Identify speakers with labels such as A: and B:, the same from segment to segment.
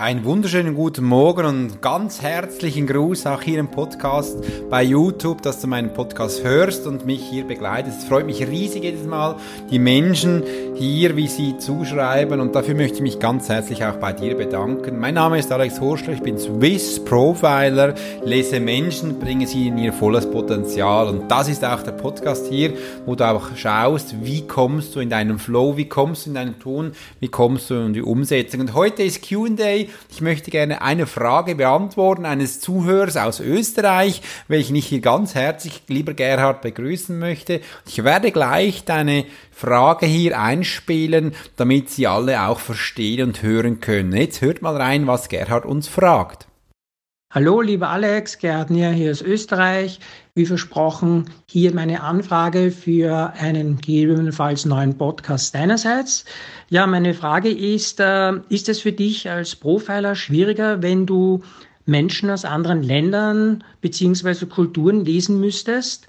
A: Einen wunderschönen guten Morgen und ganz herzlichen Gruß auch hier im Podcast bei YouTube, dass du meinen Podcast hörst und mich hier begleitest. Es freut mich riesig jedes Mal, die Menschen hier, wie sie zuschreiben und dafür möchte ich mich ganz herzlich auch bei dir bedanken. Mein Name ist Alex Horschler, ich bin Swiss Profiler, lese Menschen, bringe sie in ihr volles Potenzial und das ist auch der Podcast hier, wo du auch schaust, wie kommst du in deinen Flow, wie kommst du in deinen Tun, wie kommst du in die Umsetzung. Und heute ist Q&A ich möchte gerne eine Frage beantworten eines Zuhörers aus Österreich, welchen ich hier ganz herzlich, lieber Gerhard, begrüßen möchte. Ich werde gleich deine Frage hier einspielen, damit Sie alle auch verstehen und hören können. Jetzt hört mal rein, was Gerhard uns fragt.
B: Hallo, lieber Alex, Gerhard Nier hier aus Österreich. Wie versprochen, hier meine Anfrage für einen gegebenenfalls neuen Podcast deinerseits. Ja, meine Frage ist, äh, ist es für dich als Profiler schwieriger, wenn du Menschen aus anderen Ländern beziehungsweise Kulturen lesen müsstest?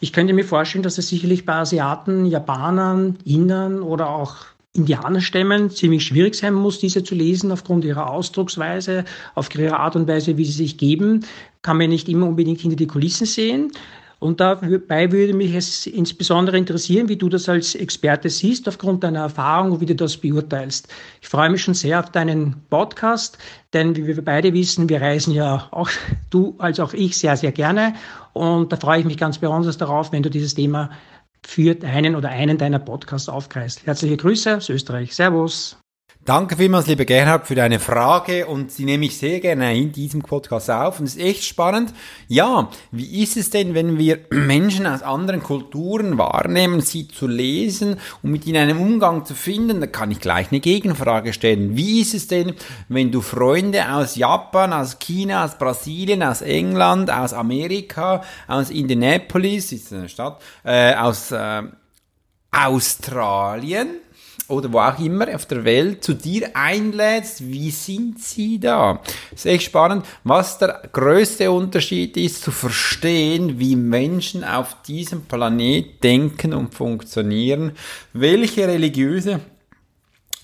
B: Ich könnte mir vorstellen, dass es sicherlich bei Asiaten, Japanern, Indern oder auch Indianerstämmen ziemlich schwierig sein muss, diese zu lesen, aufgrund ihrer Ausdrucksweise, auf ihre Art und Weise, wie sie sich geben, kann man nicht immer unbedingt hinter die Kulissen sehen. Und dabei würde mich es insbesondere interessieren, wie du das als Experte siehst, aufgrund deiner Erfahrung und wie du das beurteilst. Ich freue mich schon sehr auf deinen Podcast, denn wie wir beide wissen, wir reisen ja auch du als auch ich sehr, sehr gerne. Und da freue ich mich ganz besonders darauf, wenn du dieses Thema für einen oder einen deiner Podcasts aufgreifst. Herzliche Grüße aus Österreich. Servus.
A: Danke vielmals, lieber Gerhard, für deine Frage und die nehme ich sehr gerne in diesem Podcast auf und ist echt spannend. Ja, wie ist es denn, wenn wir Menschen aus anderen Kulturen wahrnehmen, sie zu lesen und mit ihnen einen Umgang zu finden? Da kann ich gleich eine Gegenfrage stellen. Wie ist es denn, wenn du Freunde aus Japan, aus China, aus Brasilien, aus England, aus Amerika, aus Indianapolis, ist eine Stadt, äh, aus äh, Australien, oder wo auch immer auf der Welt zu dir einlädst, wie sind sie da? Das ist echt spannend, was der größte Unterschied ist, zu verstehen, wie Menschen auf diesem Planet denken und funktionieren, welche religiöse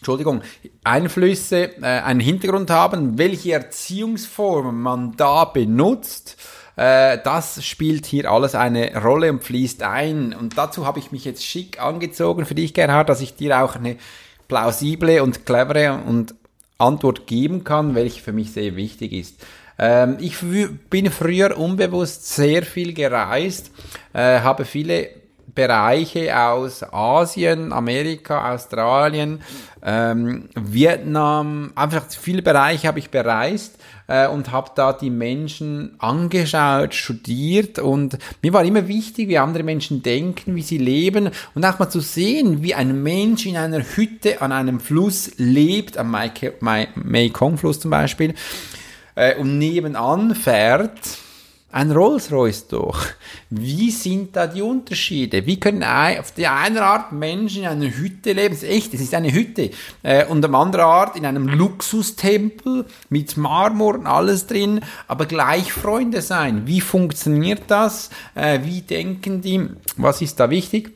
A: Entschuldigung, Einflüsse äh, einen Hintergrund haben, welche Erziehungsformen man da benutzt äh, das spielt hier alles eine Rolle und fließt ein. Und dazu habe ich mich jetzt schick angezogen für dich, Gerhard, dass ich dir auch eine plausible und clevere und Antwort geben kann, welche für mich sehr wichtig ist. Ähm, ich bin früher unbewusst sehr viel gereist, äh, habe viele Bereiche aus Asien, Amerika, Australien, ähm, Vietnam, einfach viele Bereiche habe ich bereist äh, und habe da die Menschen angeschaut, studiert. Und mir war immer wichtig, wie andere Menschen denken, wie sie leben. Und auch mal zu sehen, wie ein Mensch in einer Hütte an einem Fluss lebt, am Mekong-Fluss zum Beispiel, äh, und nebenan fährt ein Rolls-Royce durch. Wie sind da die Unterschiede? Wie können auf der einen Art Menschen in einer Hütte leben? Das ist echt, es ist eine Hütte. Äh, und am anderen Art in einem Luxustempel mit Marmor und alles drin, aber gleich Freunde sein. Wie funktioniert das? Äh, wie denken die? Was ist da wichtig?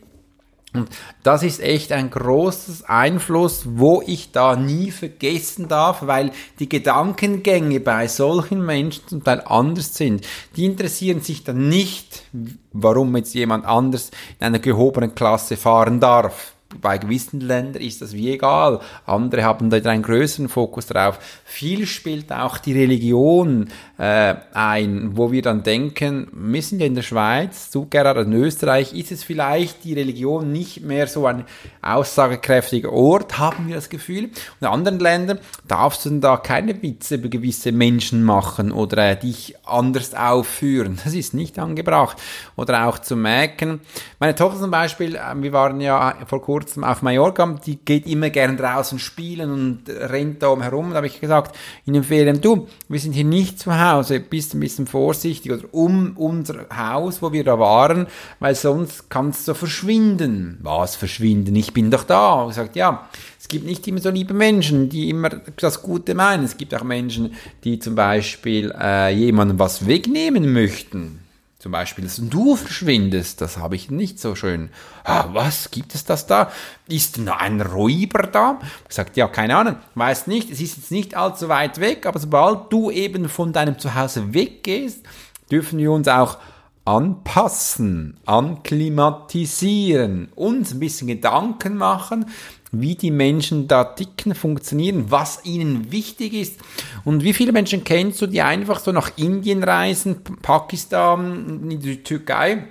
A: Und das ist echt ein großes Einfluss, wo ich da nie vergessen darf, weil die Gedankengänge bei solchen Menschen zum Teil anders sind. Die interessieren sich dann nicht, warum jetzt jemand anders in einer gehobenen Klasse fahren darf bei gewissen Ländern ist das wie egal. Andere haben da einen größeren Fokus drauf. Viel spielt auch die Religion äh, ein, wo wir dann denken, wir sind ja in der Schweiz, so gerade in Österreich, ist es vielleicht die Religion nicht mehr so ein aussagekräftiger Ort, haben wir das Gefühl. Und in anderen Ländern darfst du da keine Witze über gewisse Menschen machen oder äh, dich anders aufführen. Das ist nicht angebracht. Oder auch zu merken, meine Tochter zum Beispiel, äh, wir waren ja vor kurzem kurzem auf Mallorca, die geht immer gern draußen spielen und rennt da herum. Da habe ich gesagt, in den Ferien, du, wir sind hier nicht zu Hause, bist ein bisschen vorsichtig oder um unser Haus, wo wir da waren, weil sonst kannst du verschwinden. Was verschwinden? Ich bin doch da. Und sagt, ja, es gibt nicht immer so liebe Menschen, die immer das Gute meinen. Es gibt auch Menschen, die zum Beispiel äh, jemandem was wegnehmen möchten. Zum Beispiel, dass du verschwindest, das habe ich nicht so schön. Ah, was, gibt es das da? Ist noch ein Räuber da? Ich gesagt, ja, keine Ahnung, weiß nicht, es ist jetzt nicht allzu weit weg, aber sobald du eben von deinem Zuhause weggehst, dürfen wir uns auch anpassen, anklimatisieren, uns ein bisschen Gedanken machen, wie die Menschen da ticken, funktionieren, was ihnen wichtig ist. Und wie viele Menschen kennst du, die einfach so nach Indien reisen, Pakistan, in die Türkei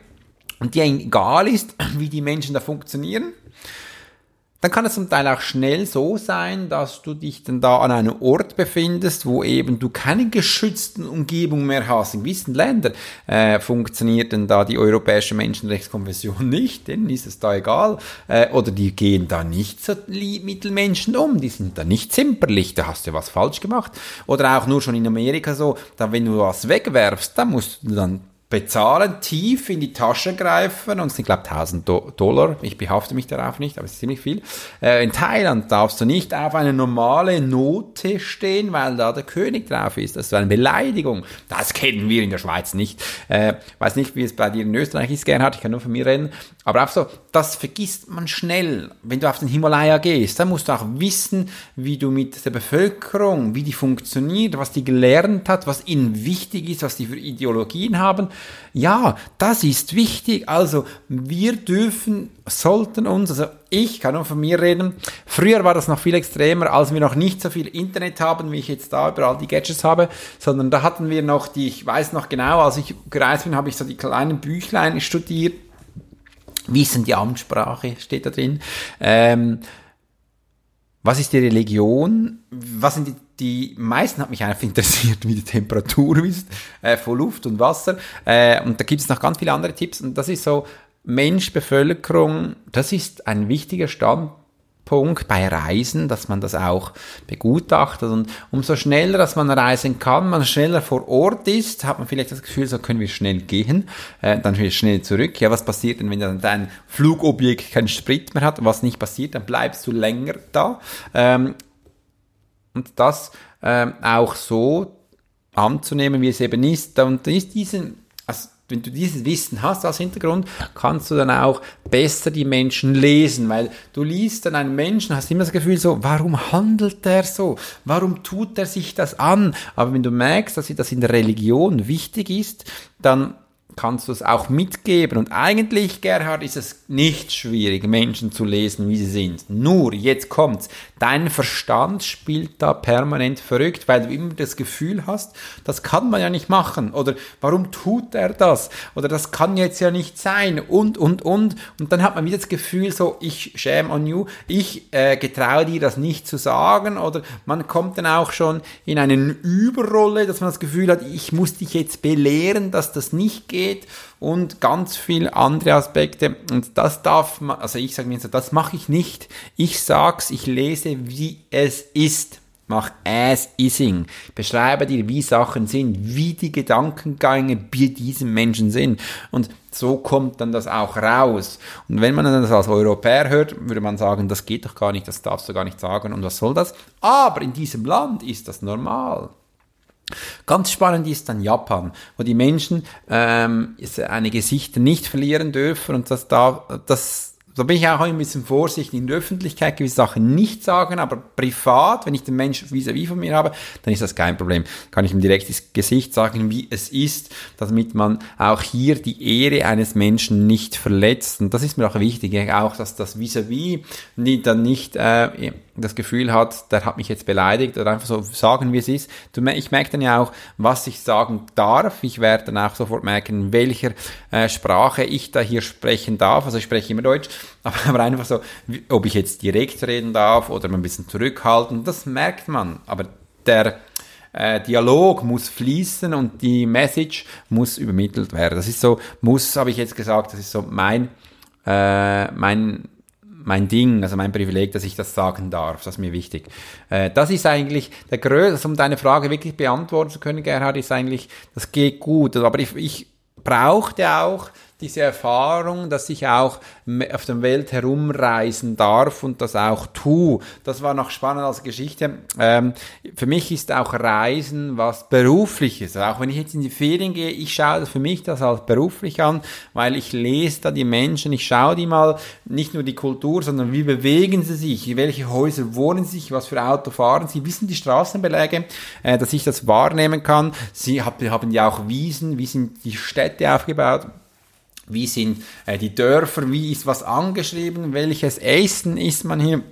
A: und die egal ist, wie die Menschen da funktionieren? Dann kann es zum Teil auch schnell so sein, dass du dich dann da an einem Ort befindest, wo eben du keine geschützten Umgebung mehr hast. In gewissen Ländern äh, funktioniert denn da die Europäische Menschenrechtskonvention nicht, denen ist es da egal. Äh, oder die gehen da nicht so mit Menschen um, die sind da nicht zimperlich, da hast du was falsch gemacht. Oder auch nur schon in Amerika so, da wenn du was wegwerfst, dann musst du dann bezahlen, tief in die Tasche greifen und es sind, glaube ich, 1000 Do Dollar. Ich behafte mich darauf nicht, aber es ist ziemlich viel. Äh, in Thailand darfst du nicht auf eine normale Note stehen, weil da der König drauf ist. Das ist eine Beleidigung. Das kennen wir in der Schweiz nicht. Äh, weiß nicht, wie es bei dir in Österreich ist, Gerhard. Ich kann nur von mir reden. Aber auch so, das vergisst man schnell. Wenn du auf den Himalaya gehst, dann musst du auch wissen, wie du mit der Bevölkerung, wie die funktioniert, was die gelernt hat, was ihnen wichtig ist, was die für Ideologien haben ja, das ist wichtig. Also wir dürfen, sollten uns, also ich kann nur von mir reden, früher war das noch viel extremer, als wir noch nicht so viel Internet haben, wie ich jetzt da überall die Gadgets habe, sondern da hatten wir noch die, ich weiß noch genau, als ich gereist bin, habe ich so die kleinen Büchlein studiert. Wissen die Amtssprache steht da drin. Ähm, was ist die Religion? Was sind die die meisten hat mich einfach interessiert, wie die Temperatur ist äh, von Luft und Wasser. Äh, und da gibt es noch ganz viele andere Tipps. Und das ist so, Mensch, Bevölkerung, das ist ein wichtiger Standpunkt bei Reisen, dass man das auch begutachtet. Und umso schneller, dass man reisen kann, man schneller vor Ort ist, hat man vielleicht das Gefühl, so können wir schnell gehen, äh, dann schnell zurück. Ja, was passiert denn, wenn dann dein Flugobjekt keinen Sprit mehr hat? Was nicht passiert, dann bleibst du länger da. Ähm, und das ähm, auch so anzunehmen, wie es eben ist. Und ist diesen, wenn du dieses Wissen hast als Hintergrund, kannst du dann auch besser die Menschen lesen, weil du liest dann einen Menschen, hast immer das Gefühl so, warum handelt der so? Warum tut er sich das an? Aber wenn du merkst, dass das in der Religion wichtig ist, dann kannst du es auch mitgeben. Und eigentlich, Gerhard, ist es nicht schwierig, Menschen zu lesen, wie sie sind. Nur, jetzt kommt's, dein Verstand spielt da permanent verrückt, weil du immer das Gefühl hast, das kann man ja nicht machen. Oder warum tut er das? Oder das kann jetzt ja nicht sein. Und, und, und. Und dann hat man wieder das Gefühl so, ich shame on you, ich äh, getraue dir das nicht zu sagen. Oder man kommt dann auch schon in eine Überrolle, dass man das Gefühl hat, ich muss dich jetzt belehren, dass das nicht geht geht und ganz viele andere Aspekte. Und das darf man, also ich sage mir so, das mache ich nicht. Ich sag's, ich lese, wie es ist. Mach as ising. Beschreibe dir, wie Sachen sind, wie die Gedankengänge bei diesem Menschen sind. Und so kommt dann das auch raus. Und wenn man das als Europäer hört, würde man sagen, das geht doch gar nicht, das darfst du gar nicht sagen. Und was soll das? Aber in diesem Land ist das normal. Ganz spannend ist dann Japan, wo die Menschen ähm, eine Gesichter nicht verlieren dürfen und das da, das da bin ich auch ein bisschen vorsichtig in der Öffentlichkeit gewisse Sachen nicht sagen, aber privat, wenn ich den Menschen vis-à-vis -vis von mir habe, dann ist das kein Problem. Kann ich ihm direkt ins Gesicht sagen, wie es ist, damit man auch hier die Ehre eines Menschen nicht verletzt. Und das ist mir auch wichtig, auch dass das vis-à-vis -vis dann nicht äh, das Gefühl hat, der hat mich jetzt beleidigt oder einfach so sagen, wie es ist. Ich merke dann ja auch, was ich sagen darf. Ich werde dann auch sofort merken, in welcher äh, Sprache ich da hier sprechen darf. Also ich spreche immer Deutsch, aber einfach so, ob ich jetzt direkt reden darf oder ein bisschen zurückhalten, das merkt man. Aber der äh, Dialog muss fließen und die Message muss übermittelt werden. Das ist so, muss, habe ich jetzt gesagt, das ist so mein, äh, mein mein Ding, also mein Privileg, dass ich das sagen darf. Das ist mir wichtig. Äh, das ist eigentlich der größte, also um deine Frage wirklich beantworten zu können, Gerhard, ist eigentlich, das geht gut. Aber ich, ich brauchte auch diese Erfahrung, dass ich auch auf der Welt herumreisen darf und das auch tue. Das war noch spannend als Geschichte. Ähm, für mich ist auch Reisen was Berufliches. Auch wenn ich jetzt in die Ferien gehe, ich schaue für mich das als beruflich an, weil ich lese da die Menschen, ich schaue die mal, nicht nur die Kultur, sondern wie bewegen sie sich, welche Häuser wohnen sie sich, was für Auto fahren sie, wissen die Straßenbeläge, äh, dass ich das wahrnehmen kann. Sie haben ja auch Wiesen, wie sind die Städte aufgebaut wie sind äh, die Dörfer, wie ist was angeschrieben, welches Essen isst man hier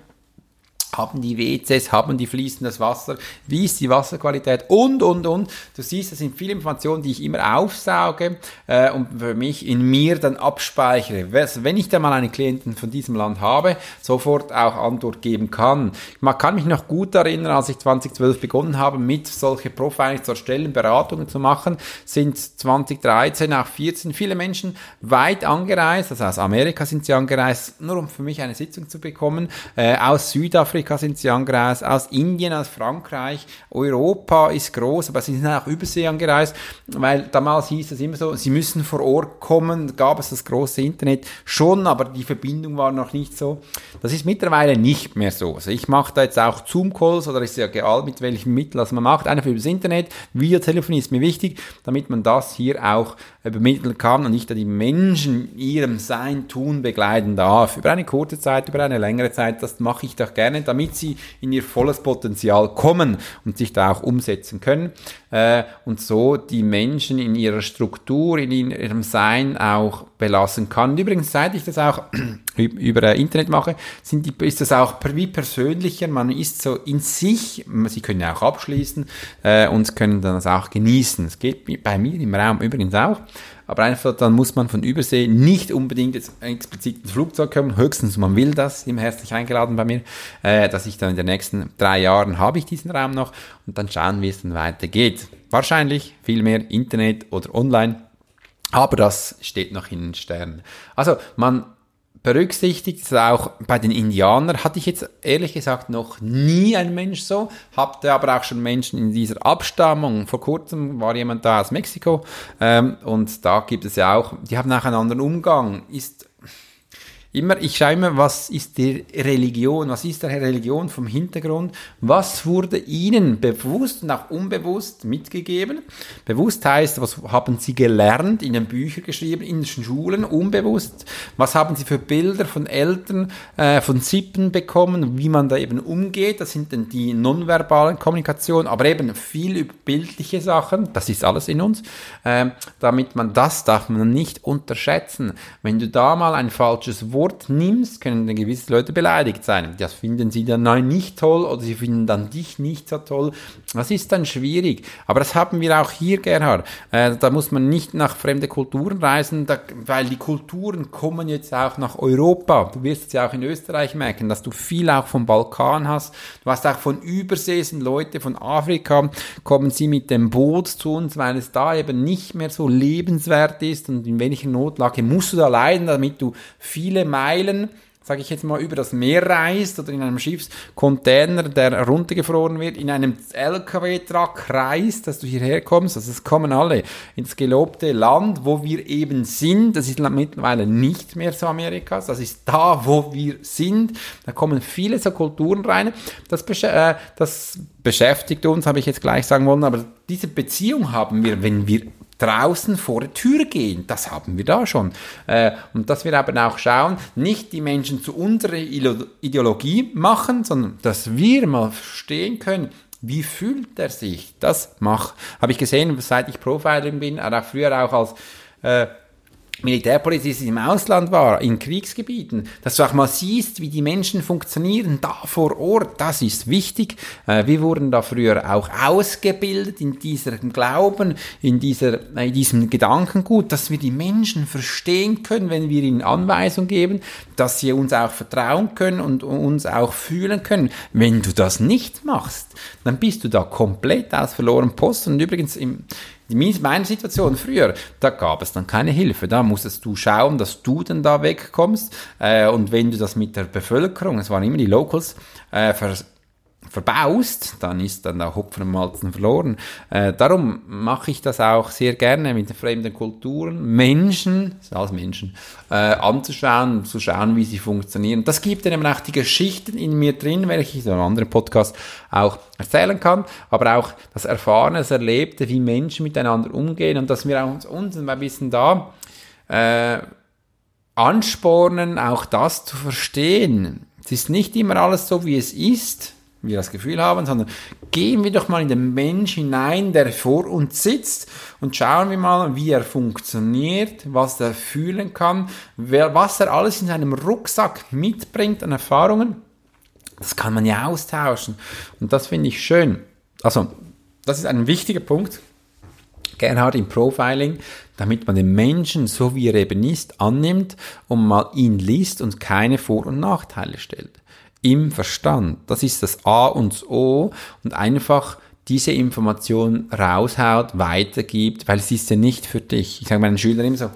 A: haben die WCs, haben die fließendes Wasser, wie ist die Wasserqualität und, und, und. Du siehst, das sind viele Informationen, die ich immer aufsauge äh, und für mich in mir dann abspeichere. Wenn ich dann mal einen Klienten von diesem Land habe, sofort auch Antwort geben kann. Man kann mich noch gut erinnern, als ich 2012 begonnen habe, mit solche Profiling zu erstellen, Beratungen zu machen, sind 2013, auch 14 viele Menschen weit angereist, also aus Amerika sind sie angereist, nur um für mich eine Sitzung zu bekommen, äh, aus Südafrika, Südamerika sind sie angereist, aus Indien, aus Frankreich, Europa ist groß, aber sie sind auch übersee angereist, weil damals hieß es immer so, sie müssen vor Ort kommen, gab es das große Internet schon, aber die Verbindung war noch nicht so. Das ist mittlerweile nicht mehr so. Also ich mache da jetzt auch Zoom-Calls oder ist ja egal mit welchem Mittel das man macht, einfach über das Internet, Videotelefonie ist mir wichtig, damit man das hier auch übermitteln kann und ich da die Menschen ihrem Sein, Tun begleiten darf. Über eine kurze Zeit, über eine längere Zeit, das mache ich doch gerne, damit sie in ihr volles Potenzial kommen und sich da auch umsetzen können äh, und so die Menschen in ihrer Struktur, in ihrem Sein auch belassen kann. übrigens, seit ich das auch über Internet mache, sind die, ist das auch wie persönlicher. Man ist so in sich, sie können auch abschließen äh, und können dann das auch genießen. Es geht bei mir im Raum übrigens auch. Aber einfach, dann muss man von Übersee nicht unbedingt jetzt explizit ins Flugzeug kommen. Höchstens man will das, im herzlich eingeladen bei mir, äh, dass ich dann in den nächsten drei Jahren habe ich diesen Raum noch und dann schauen, wie es dann weitergeht. Wahrscheinlich viel mehr Internet oder online. Aber das steht noch in den Sternen. Also man berücksichtigt es auch bei den Indianern. Hatte ich jetzt ehrlich gesagt noch nie ein Mensch so, hatte aber auch schon Menschen in dieser Abstammung. Vor kurzem war jemand da aus Mexiko ähm, und da gibt es ja auch, die haben auch einen anderen Umgang. Ist immer, ich schaue immer, was ist die Religion, was ist der Religion vom Hintergrund, was wurde ihnen bewusst und auch unbewusst mitgegeben. Bewusst heißt, was haben sie gelernt, in den Büchern geschrieben, in den Schulen, unbewusst, was haben sie für Bilder von Eltern, äh, von Sippen bekommen, wie man da eben umgeht, das sind dann die nonverbalen Kommunikationen, aber eben viel über bildliche Sachen, das ist alles in uns, äh, damit man das darf man nicht unterschätzen. Wenn du da mal ein falsches Wort Wort nimmst, können gewisse Leute beleidigt sein. Das finden sie dann nicht toll oder sie finden dann dich nicht so toll. Das ist dann schwierig. Aber das haben wir auch hier, Gerhard. Äh, da muss man nicht nach fremde Kulturen reisen, da, weil die Kulturen kommen jetzt auch nach Europa. Du wirst es ja auch in Österreich merken, dass du viel auch vom Balkan hast. Du hast auch von Überseesen Leute von Afrika, kommen sie mit dem Boot zu uns, weil es da eben nicht mehr so lebenswert ist und in welcher Notlage musst du da leiden, damit du viele Meilen, sage ich jetzt mal, über das Meer reist oder in einem Schiffscontainer, der runtergefroren wird, in einem LKW-Truck reist, dass du hierher kommst. Also es kommen alle ins gelobte Land, wo wir eben sind. Das ist mittlerweile nicht mehr so Amerikas. Das ist da, wo wir sind. Da kommen viele so Kulturen rein. Das, besch äh, das beschäftigt uns, habe ich jetzt gleich sagen wollen, aber diese Beziehung haben wir, wenn wir draußen vor der Tür gehen. Das haben wir da schon. Äh, und dass wir eben auch schauen, nicht die Menschen zu unserer Ideologie machen, sondern dass wir mal verstehen können, wie fühlt er sich? Das mach, habe ich gesehen, seit ich Profiling bin, auch früher auch als äh, Militärpolizist im Ausland war, in Kriegsgebieten, dass du auch mal siehst, wie die Menschen funktionieren, da vor Ort, das ist wichtig. Äh, wir wurden da früher auch ausgebildet in diesem Glauben, in, dieser, in diesem Gedankengut, dass wir die Menschen verstehen können, wenn wir ihnen Anweisungen geben, dass sie uns auch vertrauen können und uns auch fühlen können. Wenn du das nicht machst, dann bist du da komplett aus verloren Post. Und übrigens im, meine Situation früher, da gab es dann keine Hilfe. Da musstest du schauen, dass du dann da wegkommst. Äh, und wenn du das mit der Bevölkerung, es waren immer die Locals, äh, verbaust, dann ist dann der Hopfen und Malzen verloren. Äh, darum mache ich das auch sehr gerne mit fremden Kulturen, Menschen, als Menschen, äh, anzuschauen, zu schauen, wie sie funktionieren. Das gibt dann eben auch die Geschichten in mir drin, welche ich in einem anderen Podcast auch erzählen kann, aber auch das Erfahrene, das Erlebte, wie Menschen miteinander umgehen und dass wir auch uns, uns ein bisschen da äh, anspornen, auch das zu verstehen. Es ist nicht immer alles so, wie es ist, wir das Gefühl haben, sondern gehen wir doch mal in den Mensch hinein, der vor uns sitzt und schauen wir mal, wie er funktioniert, was er fühlen kann, was er alles in seinem Rucksack mitbringt an Erfahrungen. Das kann man ja austauschen und das finde ich schön. Also, das ist ein wichtiger Punkt. Gerhard im Profiling, damit man den Menschen, so wie er eben ist, annimmt und mal ihn liest und keine Vor- und Nachteile stellt im Verstand. Das ist das A und das O und einfach diese Information raushaut, weitergibt, weil es ist ja nicht für dich. Ich sage meinen Schülern immer so,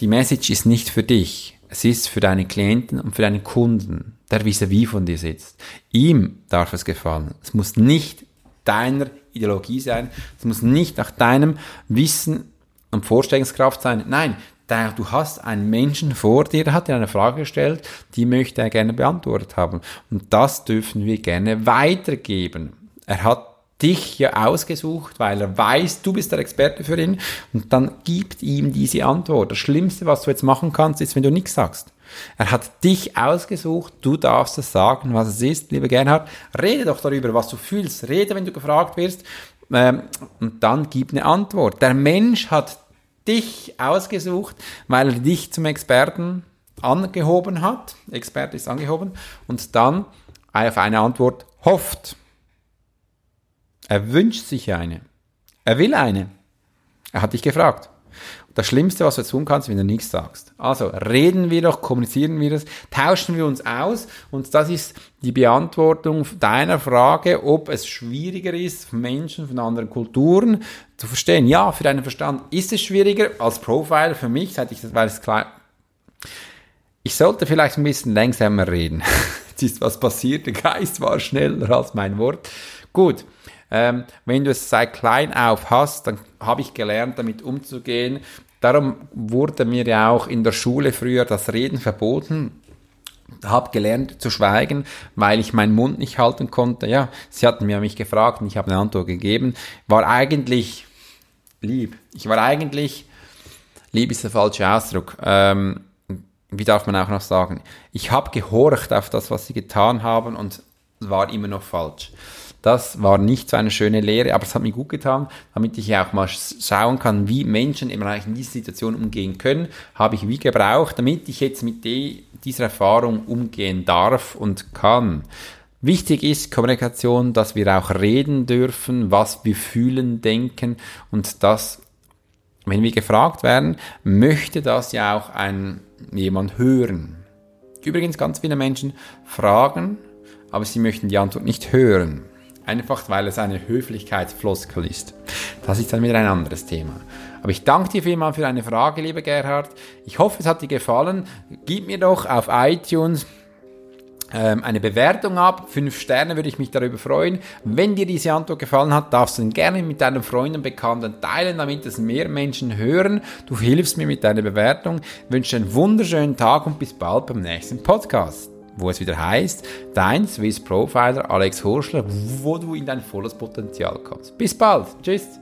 A: die Message ist nicht für dich. Es ist für deine Klienten und für deine Kunden, der vis-à-vis von dir sitzt. Ihm darf es gefallen. Es muss nicht deiner Ideologie sein. Es muss nicht nach deinem Wissen und Vorstellungskraft sein. Nein, du hast einen Menschen vor dir, der hat dir eine Frage gestellt, die möchte er gerne beantwortet haben. Und das dürfen wir gerne weitergeben. Er hat dich ja ausgesucht, weil er weiß, du bist der Experte für ihn und dann gibt ihm diese Antwort. Das Schlimmste, was du jetzt machen kannst, ist, wenn du nichts sagst. Er hat dich ausgesucht, du darfst es sagen, was es ist, lieber Gernhard. Rede doch darüber, was du fühlst. Rede, wenn du gefragt wirst ähm, und dann gib eine Antwort. Der Mensch hat dich ausgesucht, weil er dich zum Experten angehoben hat. Experte ist angehoben. Und dann auf eine Antwort hofft. Er wünscht sich eine. Er will eine. Er hat dich gefragt. Das Schlimmste, was du tun kannst, wenn du nichts sagst. Also reden wir doch, kommunizieren wir das, tauschen wir uns aus und das ist die Beantwortung deiner Frage, ob es schwieriger ist, Menschen von anderen Kulturen zu verstehen. Ja, für deinen Verstand ist es schwieriger als Profiler für mich, seit ich das, weil es klar, ich sollte vielleicht ein bisschen längsamer reden. Jetzt ist was passiert, der Geist war schneller als mein Wort. Gut, ähm, wenn du es seit klein auf hast, dann habe ich gelernt, damit umzugehen. Darum wurde mir ja auch in der Schule früher das Reden verboten. Habe gelernt zu schweigen, weil ich meinen Mund nicht halten konnte. Ja, sie hatten mir mich gefragt und ich habe eine Antwort gegeben. War eigentlich lieb. Ich war eigentlich, lieb ist der falsche Ausdruck. Ähm, wie darf man auch noch sagen? Ich habe gehorcht auf das, was sie getan haben und war immer noch falsch. Das war nicht so eine schöne Lehre, aber es hat mir gut getan, damit ich auch mal schauen kann, wie Menschen im Bereich in dieser Situation umgehen können, habe ich wie gebraucht, damit ich jetzt mit dieser Erfahrung umgehen darf und kann. Wichtig ist Kommunikation, dass wir auch reden dürfen, was wir fühlen, denken und das, wenn wir gefragt werden, möchte das ja auch ein, jemand hören. Übrigens ganz viele Menschen fragen, aber sie möchten die Antwort nicht hören. Einfach weil es eine Höflichkeitsfloskel ist. Das ist dann wieder ein anderes Thema. Aber ich danke dir vielmals für deine Frage, lieber Gerhard. Ich hoffe, es hat dir gefallen. Gib mir doch auf iTunes ähm, eine Bewertung ab. Fünf Sterne würde ich mich darüber freuen. Wenn dir diese Antwort gefallen hat, darfst du ihn gerne mit deinen Freunden und Bekannten teilen, damit es mehr Menschen hören. Du hilfst mir mit deiner Bewertung. Ich wünsche einen wunderschönen Tag und bis bald beim nächsten Podcast wo es wieder heißt, dein Swiss Profiler Alex Horschler, wo du in dein volles Potenzial kommst. Bis bald. Tschüss.